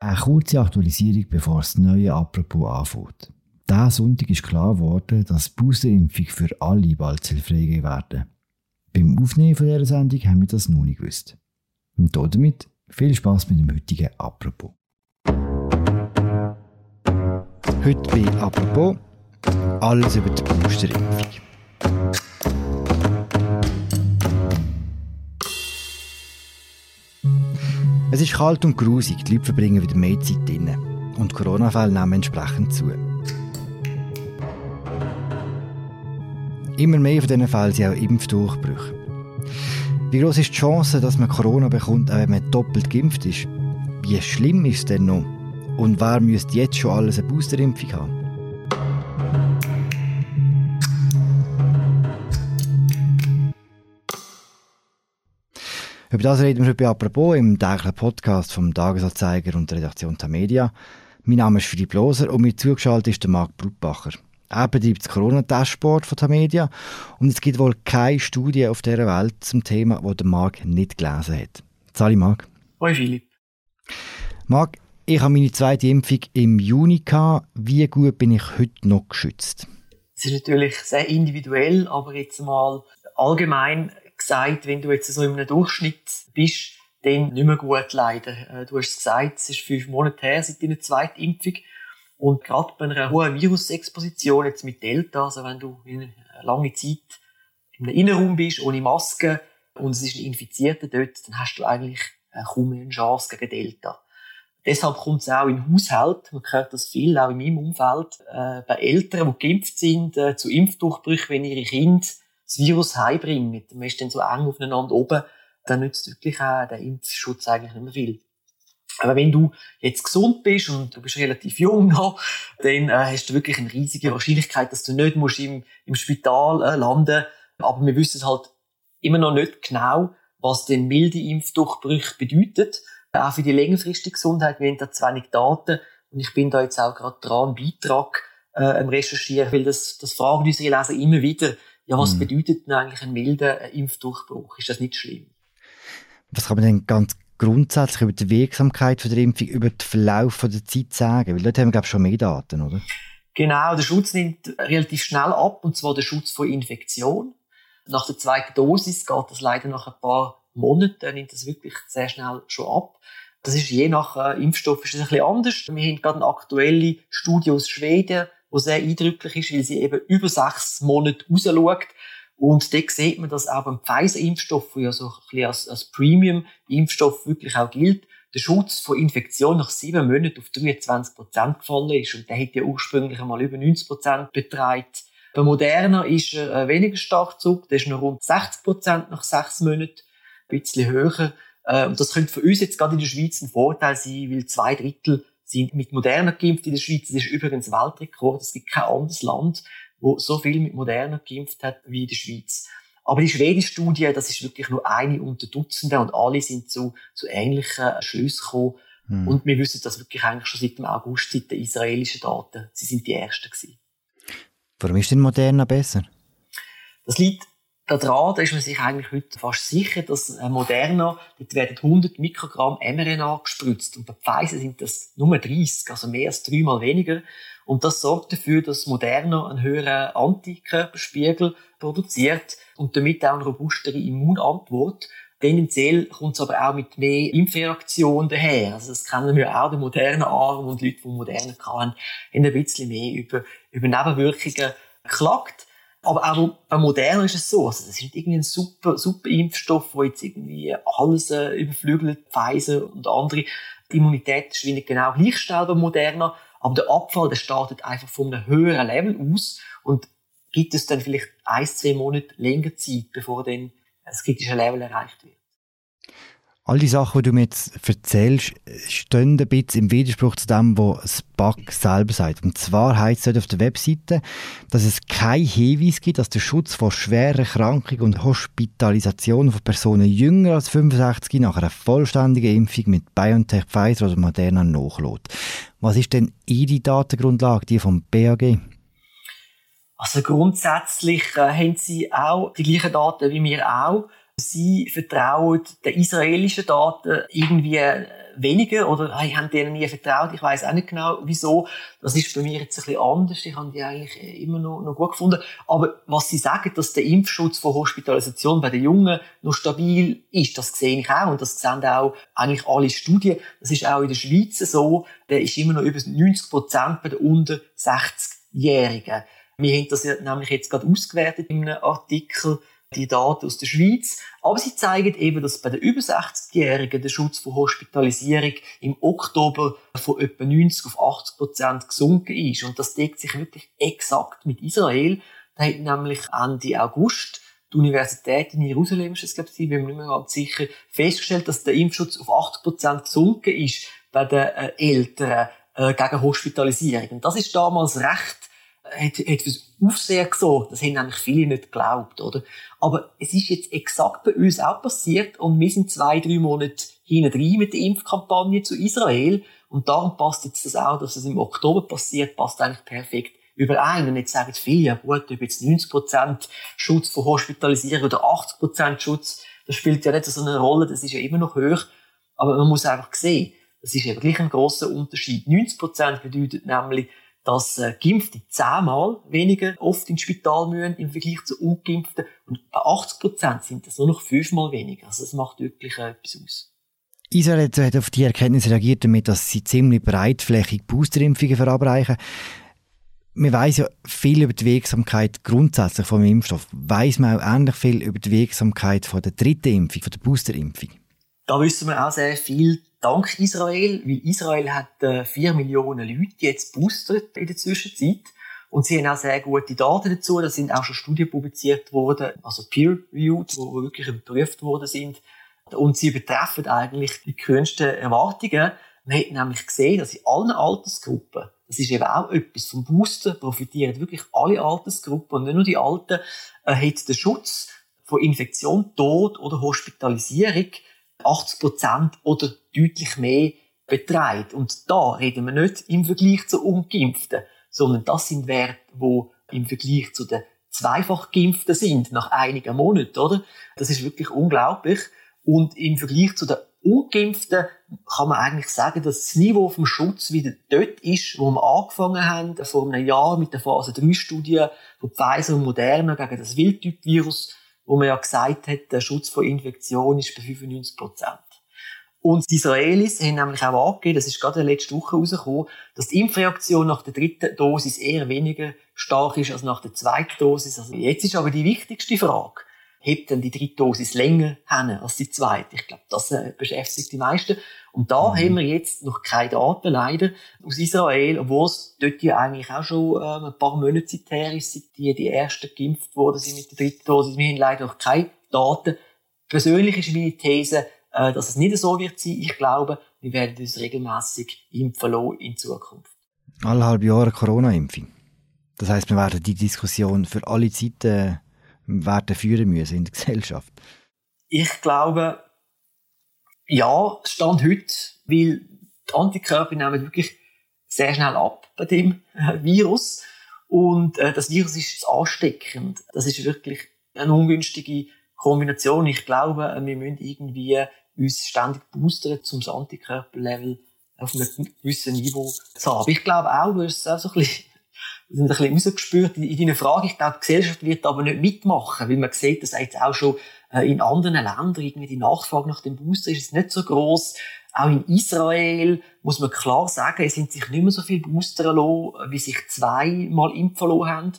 Eine kurze Aktualisierung, bevor das neue Apropos anfängt. Diesen Sonntag ist klar geworden, dass Boosterimpfung für alle bald freigegeben werden. Beim Aufnehmen von dieser Sendung haben wir das noch nicht gewusst. Und damit viel Spaß mit dem heutigen Apropos. Heute bei Apropos alles über die Boosterimpfung. Es ist kalt und grusig, die Leute verbringen wieder mehr Zeit drinnen. Und Corona-Fälle nehmen entsprechend zu. Immer mehr von diesen Fällen sind auch Impfdurchbrüche. Wie groß ist die Chance, dass man Corona bekommt, auch wenn man doppelt geimpft ist? Wie schlimm ist es denn noch? Und wer müsste jetzt schon alles eine Boosterimpfung haben? Über das reden wir heute apropos im täglichen Podcast vom Tagesanzeiger und der Redaktion der Media. Mein Name ist Philipp Loser und mir zugeschaltet ist der Marc Brutbacher. Er betreibt das Corona-Dashboard von der Media und es gibt wohl keine Studie auf dieser Welt zum Thema, wo der Marc nicht gelesen hat. Sali Marc. Hoi Philipp. Marc, ich habe meine zweite Impfung im Juni gehabt. Wie gut bin ich heute noch geschützt? Es ist natürlich sehr individuell, aber jetzt mal allgemein gesagt, wenn du jetzt so in einem Durchschnitt bist, dann nicht mehr gut leider. Äh, du hast es gesagt, es ist fünf Monate her seit deiner zweiten Impfung. Und gerade bei einer hohen Virusexposition, jetzt mit Delta, also wenn du in langen Zeit in einem Innenraum bist, ohne Maske, und es ist ein Infizierter dort, dann hast du eigentlich äh, kaum eine Chance gegen Delta. Deshalb kommt es auch in Haushalt, man hört das viel, auch in meinem Umfeld, äh, bei Eltern, die geimpft sind, äh, zu Impfdurchbrüchen, wenn ihre Kinder das Virus heimbringen. Man ist dann so eng aufeinander oben, dann nützt wirklich auch der Impfschutz eigentlich nicht mehr viel. Aber wenn du jetzt gesund bist und du bist relativ jung noch, dann äh, hast du wirklich eine riesige Wahrscheinlichkeit, dass du nicht musst im, im Spital äh, landen Aber wir wissen halt immer noch nicht genau, was denn milde Impfdurchbrüche bedeutet. Auch für die längerfristige Gesundheit. Wir haben da zu wenig Daten. Und ich bin da jetzt auch gerade dran, einen Beitrag äh, am Recherchieren, weil das, das fragen unsere Leser immer wieder ja, was mhm. bedeutet denn eigentlich ein milder Impfdurchbruch? Ist das nicht schlimm? Was kann man denn ganz grundsätzlich über die Wirksamkeit von der Impfung, über den Verlauf von der Zeit sagen? Weil dort haben wir, glaube ich, schon mehr Daten, oder? Genau, der Schutz nimmt relativ schnell ab, und zwar der Schutz vor Infektion. Nach der zweiten Dosis geht das leider nach ein paar Monaten, nimmt das wirklich sehr schnell schon ab. Das ist je nach äh, Impfstoff ist das ein bisschen anders. Wir haben gerade eine aktuelle Studie aus Schweden, die sehr eindrücklich ist, weil sie eben über sechs Monate rausschaut. Und da sieht man, dass auch beim Pfizer-Impfstoff, der ja so ein bisschen als, als Premium-Impfstoff wirklich auch gilt, der Schutz vor Infektion nach sieben Monaten auf 23 Prozent gefallen ist. Und der hat ja ursprünglich einmal über 90 Prozent betreibt. Bei Moderna ist er äh, weniger stark zurück. Der ist noch rund 60 Prozent nach sechs Monaten. Ein bisschen höher. Äh, und das könnte für uns jetzt gerade in der Schweiz ein Vorteil sein, weil zwei Drittel sind mit Moderna geimpft in der Schweiz. Das ist übrigens Weltrekord. Es gibt kein anderes Land, wo so viel mit Moderna geimpft hat wie in der Schweiz. Aber die schwedische Studie, das ist wirklich nur eine unter Dutzenden und alle sind zu, zu ähnlichen Schlüssen gekommen. Hm. Und wir wissen das wirklich eigentlich schon seit dem August, seit den israelischen Daten. Sie sind die Ersten gewesen. Warum ist denn Moderna besser? Das liegt daran, da ist man sich eigentlich heute fast sicher, dass äh, Moderna, dort werden 100 Mikrogramm mRNA gespritzt und bei Pfizer sind das nur 30, also mehr als dreimal weniger. Und das sorgt dafür, dass Moderna einen höheren Antikörperspiegel produziert und damit auch eine robustere Immunantwort. Tendenziell kommt es aber auch mit mehr Impfreaktion daher. Also das kennen wir auch, der modernen Arm und Leute, die Moderna hatten, haben ein bisschen mehr über, über Nebenwirkungen geklagt. Aber auch bei Moderna ist es so. Also, das ist nicht irgendwie ein super, super Impfstoff, der jetzt irgendwie alles äh, überflügelt, Pfizer und andere. Die Immunität schwindet genau gleich schnell bei Moderna. Aber der Abfall, der startet einfach von einem höheren Level aus und gibt es dann vielleicht ein, zwei Monate länger Zeit, bevor dann das kritische Level erreicht wird. All die Sachen, die du mir jetzt erzählst, stehen ein bisschen im Widerspruch zu dem, was das BAC selber sagt. Und zwar heißt es auf der Webseite, dass es keinen Hinweis gibt, dass der Schutz vor schweren Erkrankungen und Hospitalisation von Personen jünger als 65 nach einer vollständigen Impfung mit BioNTech, Pfizer oder Moderna nachlässt. Was ist denn Ihre Datengrundlage, die vom BAG? Also grundsätzlich äh, haben sie auch die gleichen Daten wie wir auch. Sie vertrauen den israelischen Daten irgendwie weniger oder hey, haben denen nie vertraut. Ich weiß auch nicht genau, wieso. Das ist bei mir jetzt ein bisschen anders. Ich habe die eigentlich immer noch, noch gut gefunden. Aber was sie sagen, dass der Impfschutz vor Hospitalisation bei den Jungen noch stabil ist, das sehe ich auch. Und das sehen auch eigentlich alle Studien. Das ist auch in der Schweiz so. Der ist immer noch über 90 Prozent bei den unter 60-Jährigen. Wir haben das nämlich jetzt gerade ausgewertet in einem Artikel die Daten aus der Schweiz. Aber sie zeigen eben, dass bei den über 60-Jährigen der Schutz vor Hospitalisierung im Oktober von etwa 90 auf 80 Prozent gesunken ist. Und das deckt sich wirklich exakt mit Israel. Da hat nämlich Ende August die Universität in Jerusalem, es, glaube ich, bin mir nicht mehr ganz sicher, festgestellt, dass der Impfschutz auf 80 Prozent gesunken ist bei den äh, Eltern äh, gegen Hospitalisierung. Und das ist damals recht hat, hat für Aufsehen gesorgt. Das haben nämlich viele nicht geglaubt, oder? Aber es ist jetzt exakt bei uns auch passiert und wir sind zwei, drei Monate hinten rein mit der Impfkampagne zu Israel und darum passt jetzt das auch, dass es im Oktober passiert, passt eigentlich perfekt überein. Und jetzt sagen viele, ja gut, ob jetzt 90% Schutz vor Hospitalisierung oder 80% Schutz, das spielt ja nicht so eine Rolle, das ist ja immer noch hoch. Aber man muss einfach sehen, das ist eben gleich ein grosser Unterschied. 90% bedeutet nämlich, dass äh, Geimpfte zehnmal weniger oft ins Spital müssen im Vergleich zu Ungeimpften. Und bei 80 Prozent sind das nur noch fünfmal weniger. Also das macht wirklich äh, etwas aus. Israel hat auf die Erkenntnis reagiert damit, dass sie ziemlich breitflächig Boosterimpfungen verabreichen. Man weiß ja viel über die Wirksamkeit grundsätzlich vom Impfstoff. Weiß man auch ähnlich viel über die Wirksamkeit von der dritten Impfung, von der Boosterimpfung? Da wissen wir auch sehr viel dank Israel, weil Israel hat äh, 4 Millionen Leute jetzt boostert in der Zwischenzeit. Und sie haben auch sehr gute Daten dazu. Da sind auch schon Studien publiziert worden, also peer-reviewed, wo wirklich überprüft worden sind. Und sie betreffen eigentlich die größten Erwartungen. Man hat nämlich gesehen, dass in allen Altersgruppen, das ist eben auch etwas vom Booster, profitieren wirklich alle Altersgruppen und nicht nur die Alten, äh, hat der Schutz vor Infektion, Tod oder Hospitalisierung 80 Prozent oder deutlich mehr beträgt. Und da reden wir nicht im Vergleich zu Ungeimpften, sondern das sind Werte, wo im Vergleich zu den zweifach Geimpften sind, nach einigen Monaten, oder? Das ist wirklich unglaublich. Und im Vergleich zu den Ungeimpften kann man eigentlich sagen, dass das Niveau vom Schutz wieder dort ist, wo wir angefangen haben, vor einem Jahr mit der Phase 3 Studie von Pfizer und Moderna gegen das Wildtyp-Virus, wo man ja gesagt hat, der Schutz vor Infektion ist bei 95 Prozent. Und die Israelis haben nämlich auch angegeben, das ist gerade letzte Woche rausgekommen, dass die Impfreaktion nach der dritten Dosis eher weniger stark ist als nach der zweiten Dosis. Also jetzt ist aber die wichtigste Frage, hebt denn die dritte Dosis länger hin als die zweite? Ich glaube, das äh, beschäftigt die meisten. Und da mhm. haben wir jetzt noch keine Daten leider aus Israel, obwohl es dort ja eigentlich auch schon ähm, ein paar Monate seither ist, seit die, die ersten geimpft worden sind mit der dritten Dosis. Wir haben leider noch keine Daten. Persönlich ist meine These, äh, dass es nicht so wird sein. Ich glaube, wir werden uns regelmäßig impfen lassen in Zukunft. Alle halbe Jahre Corona-Impfung. Das heißt, wir werden die Diskussion für alle Zeiten werden führen müssen in der Gesellschaft. Ich glaube, ja, Stand heute, weil die Antikörper nehmen wirklich sehr schnell ab bei dem äh, Virus. Und äh, das Virus ist ansteckend. Das ist wirklich eine ungünstige Kombination. Ich glaube, wir müssen irgendwie uns ständig boostern, um das Antikörperlevel auf einem gewissen Niveau zu haben. Ich glaube auch, du hast es auch so ein bisschen, ein bisschen rausgespürt in, in deiner Frage. Ich glaube, die Gesellschaft wird aber nicht mitmachen, weil man sieht, dass jetzt auch schon äh, in anderen Ländern irgendwie die Nachfrage nach dem Booster ist nicht so groß. Auch in Israel muss man klar sagen, es sind sich nicht mehr so viele Booster wie sich zweimal impfen lassen haben.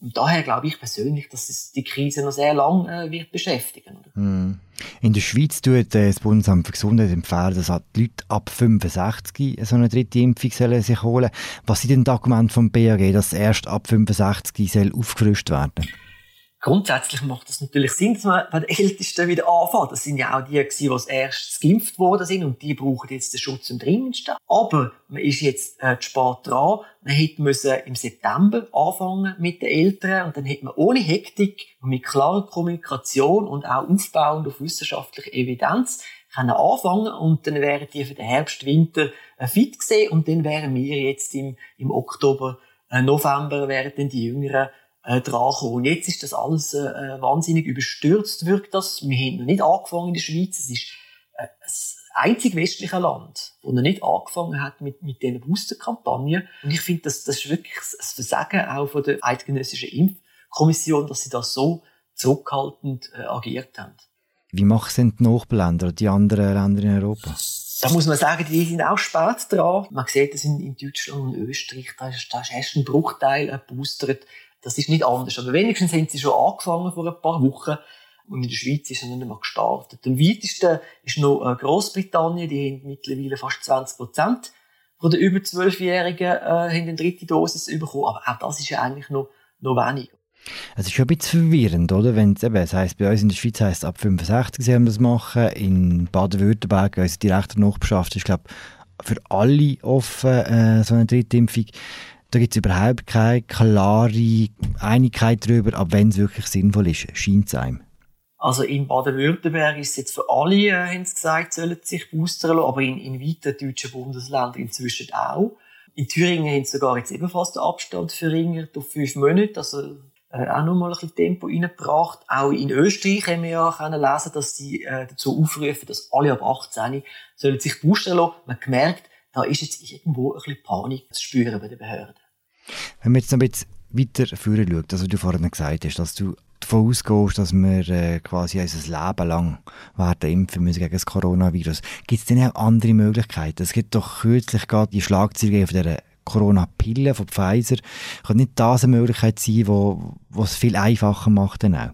Und daher glaube ich persönlich, dass es die Krise noch sehr lang äh, wird beschäftigen. Mm. In der Schweiz tut äh, das Bundesamt für Gesundheit empfehlen, dass die Leute ab 65 so eine dritte Impfung sollen sich holen Was sind denn die Argumente vom BAG, dass erst ab 65 soll aufgefrischt werden soll? Grundsätzlich macht es natürlich Sinn, dass man bei den Ältesten wieder anfängt. Das sind ja auch die, die als erstes geimpft worden sind und die brauchen jetzt den Schutz am dringendsten. Aber man ist jetzt äh, spät dran. Man hätte müssen im September anfangen mit den Eltern und dann hätte man ohne Hektik und mit klarer Kommunikation und auch aufbauend auf wissenschaftlicher Evidenz können anfangen und dann wären die für den Herbst, Winter äh, fit gesehen und dann wären wir jetzt im, im Oktober, äh, November wären dann die Jüngeren äh. Und jetzt ist das alles äh, äh, wahnsinnig überstürzt, wirkt das. Wir haben noch nicht angefangen in der Schweiz. Es ist äh, das einzige westliche Land, wo noch nicht angefangen hat mit, mit diesen Booster-Kampagnen. Und ich finde, das, das ist wirklich das Versagen auch von der Eidgenössischen Impfkommission, dass sie das so zurückhaltend äh, agiert haben. Wie machen die Nachbarländer, die anderen Länder in Europa? Da muss man sagen, die sind auch spät dran. Man sieht das in, in Deutschland und Österreich, da ist, da ist erst ein Bruchteil geboostert. Das ist nicht anders. Aber wenigstens haben sie schon angefangen vor ein paar Wochen. Und in der Schweiz ist es noch nicht mal gestartet. Am weitesten ist noch äh, Großbritannien. Die haben mittlerweile fast 20 Prozent von den über 12-Jährigen äh, haben eine dritte Dosis bekommen. Aber auch das ist ja eigentlich noch, noch weniger. Es ist schon ein bisschen verwirrend, oder? Wenn es eben, das heisst, bei uns in der Schweiz heisst es ab 65 sie haben das machen. In Baden-Württemberg, unsere direkte Nachbarschaft, ist, glaube für alle offen, äh, so eine Drittimpfung. Da gibt es überhaupt keine klare Einigkeit darüber, ab wenn es wirklich sinnvoll ist. Scheint es einem. Also in Baden-Württemberg ist es jetzt für alle, äh, haben sie gesagt, sollen sich boostern lassen, aber in, in weiten deutschen Bundesländern inzwischen auch. In Thüringen haben sie sogar jetzt ebenfalls den Abstand verringert auf fünf Monate, also äh, auch noch mal ein bisschen Tempo reingebracht. Auch in Österreich haben wir ja können lesen, dass sie äh, dazu aufrufen, dass alle ab 18 sollen sich boostern lassen. Man hat gemerkt, da ist jetzt irgendwo ein bisschen Panik zu spüren bei den Behörden. Wenn man jetzt noch ein bisschen weiter führen schaut, also du vorhin gesagt hast, dass du davon ausgehst, dass wir äh, quasi unser Leben lang werden impfen müssen gegen das Coronavirus. Gibt es denn auch andere Möglichkeiten? Es gibt doch kürzlich gerade die Schlagzeilen von der Corona-Pille von Pfizer. Kann nicht das eine Möglichkeit sein, wo es viel einfacher macht dann auch?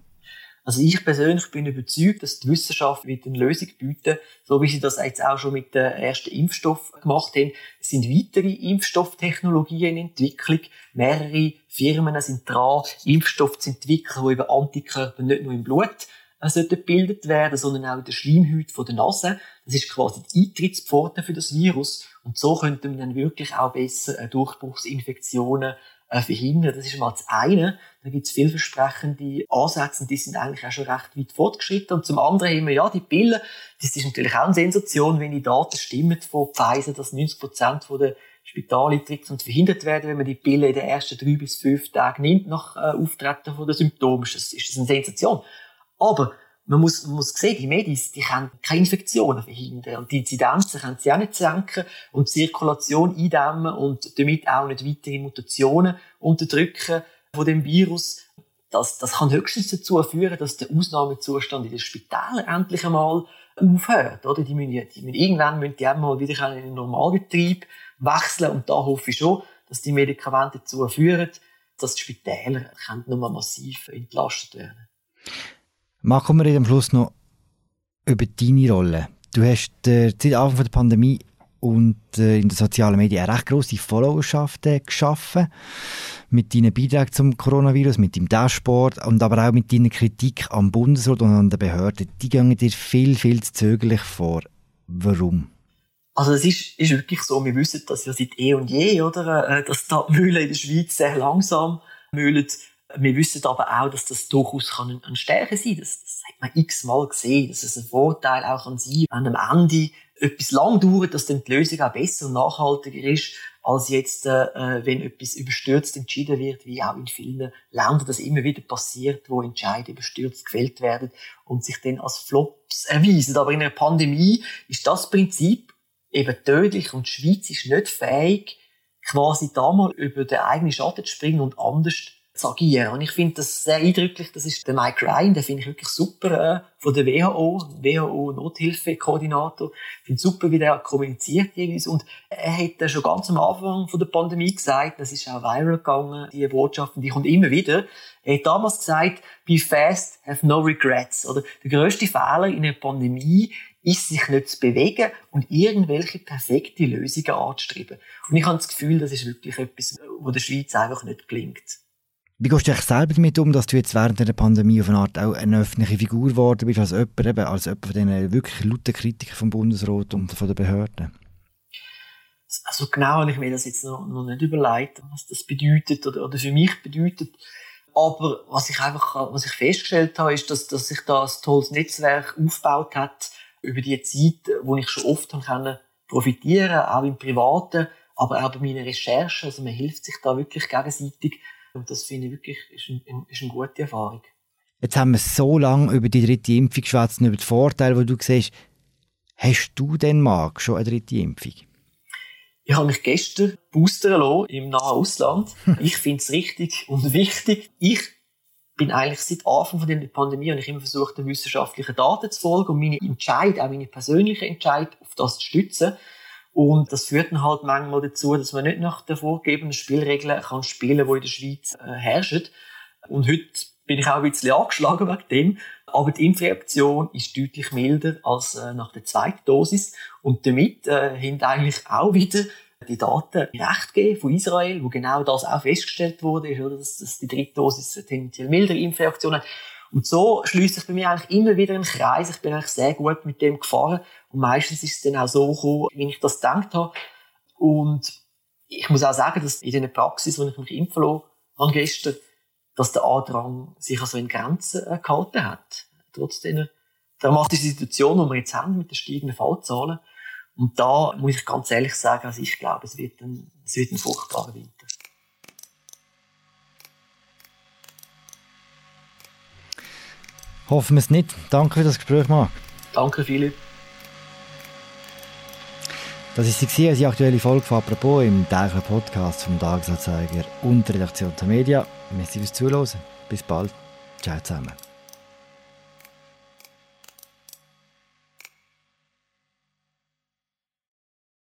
Also ich persönlich bin überzeugt, dass die Wissenschaft wird eine Lösung bieten, so wie sie das jetzt auch schon mit den ersten Impfstoff gemacht haben. Es sind weitere Impfstofftechnologien in Entwicklung. Mehrere Firmen sind dran, Impfstoffe zu entwickeln, wo eben Antikörper nicht nur im Blut äh, gebildet werden, sondern auch in der Schleimhaut der Nase. Das ist quasi die Eintrittspforte für das Virus. Und so könnte man dann wirklich auch besser äh, Durchbruchsinfektionen äh, verhindern. Das ist mal das eine. Da gibt es vielversprechende Ansätze und die sind eigentlich auch schon recht weit fortgeschritten. Und zum anderen haben wir ja die Pillen. Das ist natürlich auch eine Sensation, wenn die Daten stimmen von Pfizer, dass 90 Prozent der Spitaleintritte verhindert werden, wenn man die Pille in den ersten drei bis fünf Tagen nimmt nach äh, Auftreten Symptomen. Ist das, ist eine Sensation. Aber man muss, man muss sehen, die Medis, die können keine Infektionen verhindern. Und die Inzidenzen können sie auch nicht senken und die Zirkulation eindämmen und damit auch nicht weitere Mutationen unterdrücken von dem Virus. Das, das kann höchstens dazu führen, dass der Ausnahmezustand in den Spitälern endlich einmal aufhört, oder? Die müssen, die müssen, irgendwann müssen die einmal wieder in den Normalbetrieb wechseln und da hoffe ich schon, dass die Medikamente dazu führen, dass die Spitäler nochmal massiv entlastet werden. Machen wir am Schluss noch über deine Rolle. Du hast äh, seit Anfang der Pandemie und äh, in den sozialen Medien eine recht grosse Followerschaft äh, geschaffen. Mit deinen Beiträgen zum Coronavirus, mit deinem Dashboard und aber auch mit deiner Kritik am Bundesrat und an den Behörden. Die gehen dir viel, viel zu zögerlich vor. Warum? Also es ist, ist wirklich so, wir wissen das ja seit eh und je, oder? Äh, dass die Mühlen in der Schweiz sehr langsam mühlen. Wir wissen aber auch, dass das durchaus kann eine Stärke sein kann. Das, das hat man x-mal gesehen, dass es ein Vorteil auch kann sein an einem Ende etwas lang dauert, dass dann die Lösung auch besser und nachhaltiger ist, als jetzt, äh, wenn etwas überstürzt entschieden wird, wie auch in vielen Ländern das immer wieder passiert, wo Entscheidungen überstürzt gefällt werden und sich dann als Flops erweisen. Aber in einer Pandemie ist das Prinzip eben tödlich und die Schweiz ist nicht fähig, quasi da mal über den eigenen Schatten zu springen und anders agieren. Und ich finde das sehr eindrücklich. Das ist der Mike Ryan, den finde ich wirklich super, äh, von der WHO, WHO-Nothilfekoordinator. Ich finde super, wie der kommuniziert jeweils. Und er hat schon ganz am Anfang von der Pandemie gesagt, das ist auch viral gegangen, die Botschaften, die kommt immer wieder. Er hat damals gesagt, be fast, have no regrets. Oder der grösste Fehler in einer Pandemie ist, sich nicht zu bewegen und irgendwelche perfekte Lösungen anzustreben. Und ich habe das Gefühl, das ist wirklich etwas, wo der Schweiz einfach nicht gelingt. Wie gehst du dich selber damit um, dass du jetzt während der Pandemie auf eine Art auch eine öffentliche Figur geworden bist, als jemand, eben, als jemand von diesen wirklich lauten Kritikern vom Bundesrat und von den Behörden? Also genau habe ich mir das jetzt noch, noch nicht überlegt, was das bedeutet oder, oder für mich bedeutet. Aber was ich einfach, was ich festgestellt habe, ist, dass, dass sich da ein tolles Netzwerk aufgebaut hat über die Zeit, wo ich schon oft kann profitieren, auch im Privaten, aber auch bei meinen Recherchen. Also man hilft sich da wirklich gegenseitig Und das finde ich wirklich ist, ein, ist eine gute Erfahrung. Jetzt haben wir so lange über die dritte Impfung geschwätzt und über die Vorteile, die du siehst. Hast du denn mal schon eine dritte Impfung? Ich habe mich gestern boostern lassen im nahen Ausland. ich finde es richtig und wichtig. Ich bin eigentlich seit Anfang von der Pandemie und ich immer versucht, den wissenschaftlichen Daten zu folgen und meine Entscheid, auch meine persönliche Entscheid, auf das zu stützen. Und das führt dann halt manchmal dazu, dass man nicht nach den vorgegebenen Spielregeln kann spielen, die in der Schweiz äh, herrschen. Und heute bin ich auch ein bisschen angeschlagen wegen dem. Aber die Impfreaktion ist deutlich milder als äh, nach der zweiten Dosis. Und damit äh, haben eigentlich auch wieder die Daten recht gegeben von Israel, wo genau das auch festgestellt wurde, dass, dass die dritte Dosis tendenziell mildere Impfreaktion hat. Und so schließt sich bei mir eigentlich immer wieder ein Kreis. Ich bin eigentlich sehr gut mit dem gefahren. Und meistens ist es dann auch so gekommen, wie ich das gedacht habe. Und ich muss auch sagen, dass in dieser Praxis, wo ich mich impfen lasse, gestern, dass der Andrang sich also in Grenzen äh, gehalten hat. Trotz dieser dramatischen Situation, die wir jetzt haben mit den steigenden Fallzahlen. Und da muss ich ganz ehrlich sagen, also ich glaube, es wird ein, es wird ein fruchtbarer Winter. Hoffen wir es nicht. Danke für das Gespräch, Marc. Danke, Philipp. Das ist sie, die aktuelle Folge von «Apropos» im täglichen Podcast vom Tagesanzeiger und der Redaktion der Media. Merci fürs Zuhören. Bis bald. Ciao zusammen.